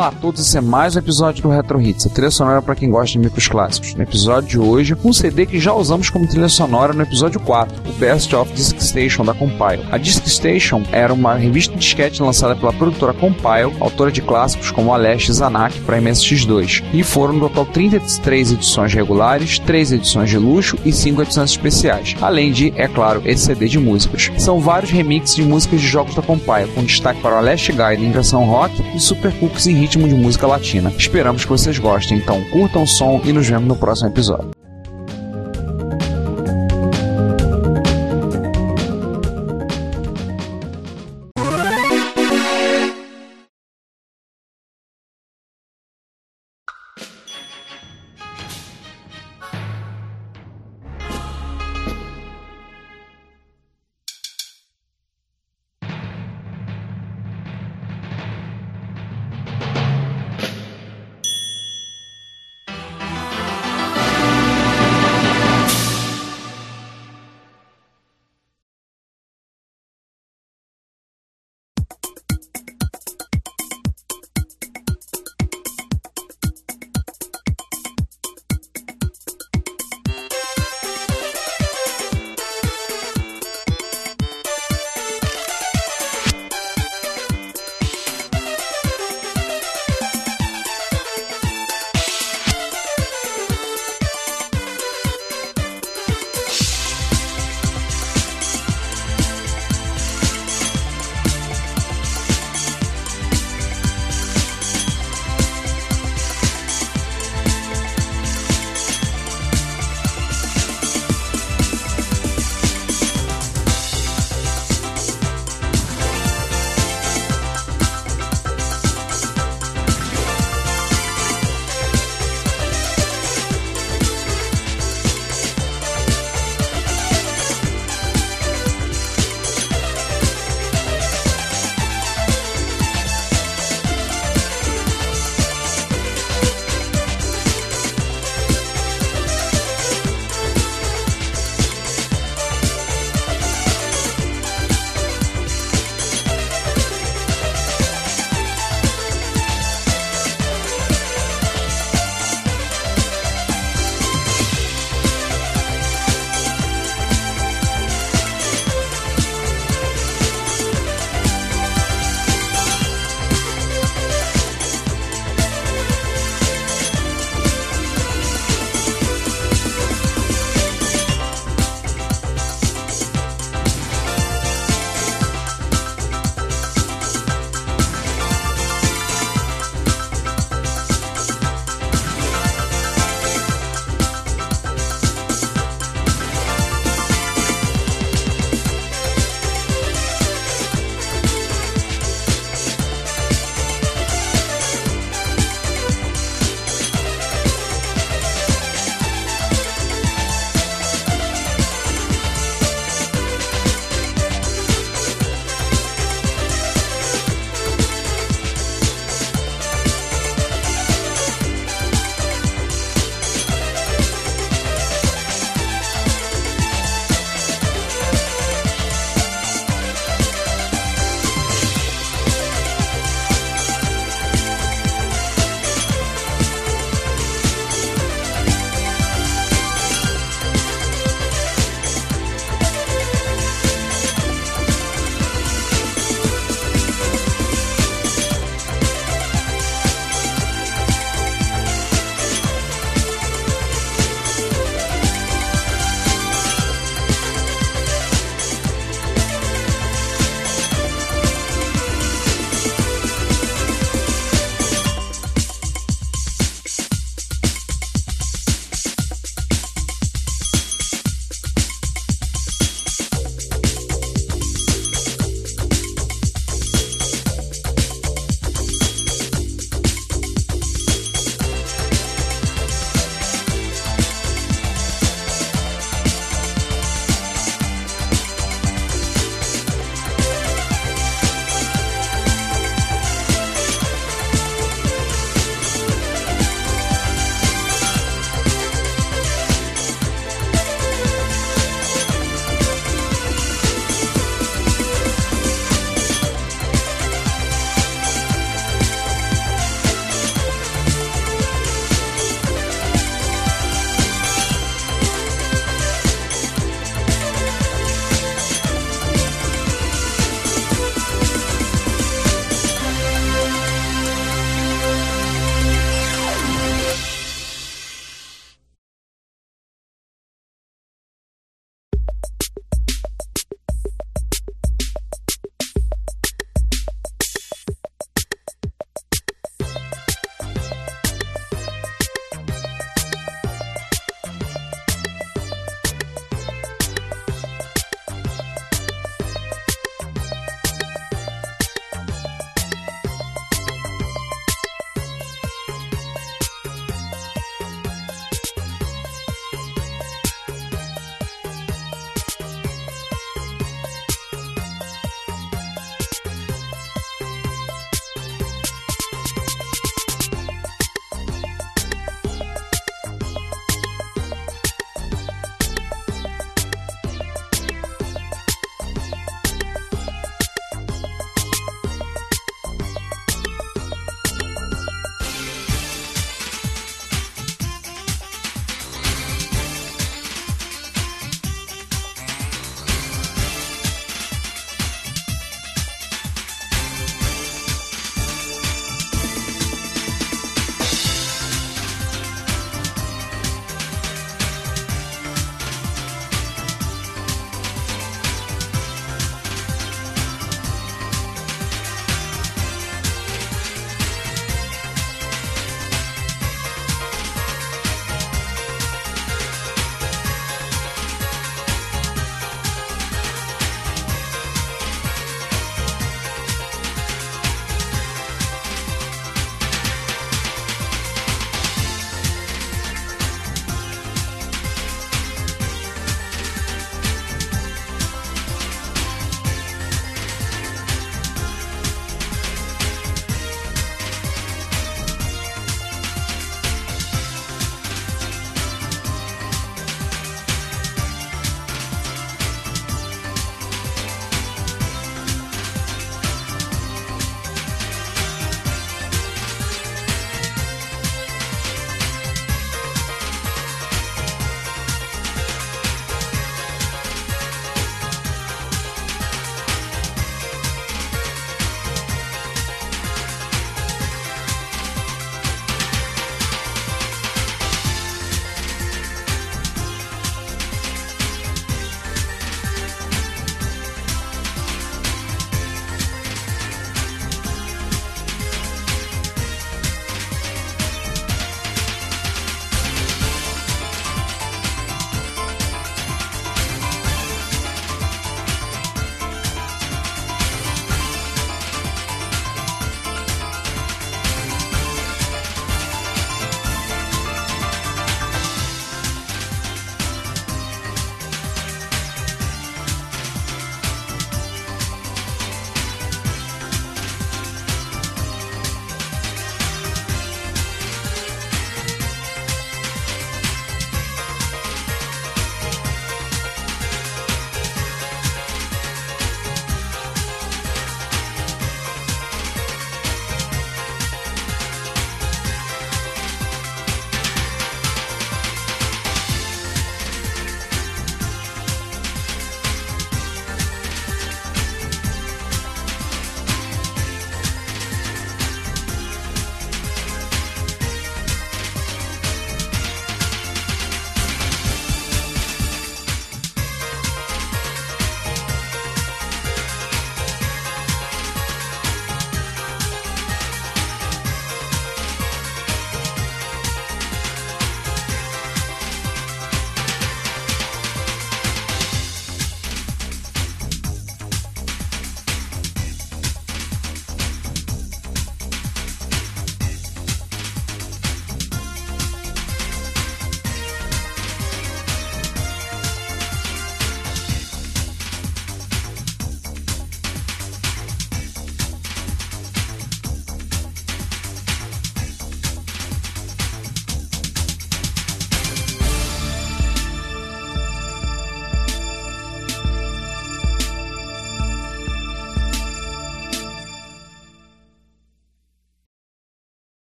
Olá a todos, esse é mais um episódio do Retro Hits, a trilha sonora para quem gosta de micros clássicos. No episódio de hoje, um CD que já usamos como trilha sonora no episódio 4, o Best of Disc Station da Compile. A Disc Station era uma revista de disquete lançada pela produtora Compile, autora de clássicos como Aleste e Zanak para MSX2, e foram no total 33 edições regulares, 3 edições de luxo e 5 edições especiais, além de, é claro, esse CD de músicas. São vários remixes de músicas de jogos da Compile, com destaque para o Aleste Guide em versão rock e Super Cooks em ritmo de música latina. Esperamos que vocês gostem, então curtam o som e nos vemos no próximo episódio.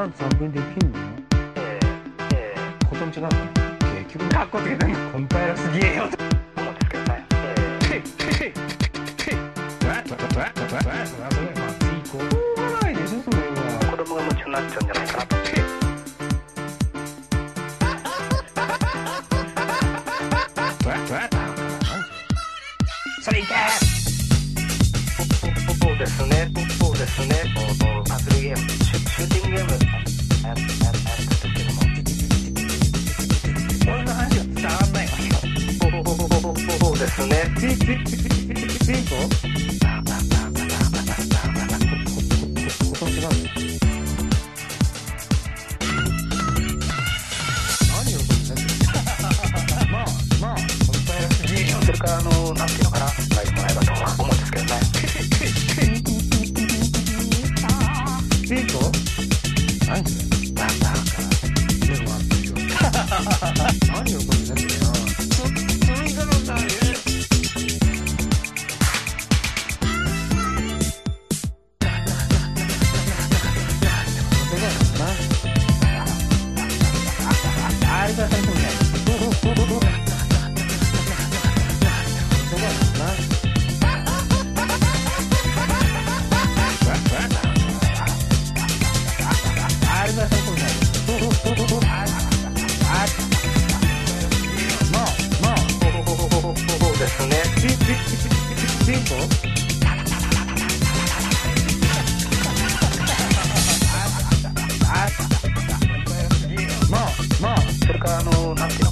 ャンツ分できんのえの結局つけてんのコンパイラすげえよ。そうですね進んでパズルゲームシュシューティングゲームやっやったんでも俺の話は伝わんないわけよそうですね前後違う cinco. もう、もう、それからあの、なんていうの